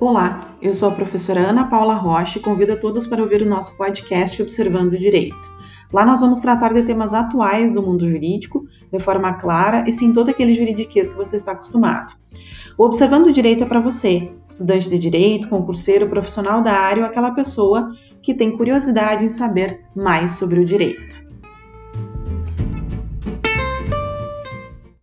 Olá, eu sou a professora Ana Paula Rocha e convido a todos para ouvir o nosso podcast Observando o Direito. Lá nós vamos tratar de temas atuais do mundo jurídico, de forma clara e sem todo aquele juridiquês que você está acostumado. O Observando o Direito é para você, estudante de direito, concurseiro, profissional da área ou aquela pessoa que tem curiosidade em saber mais sobre o direito.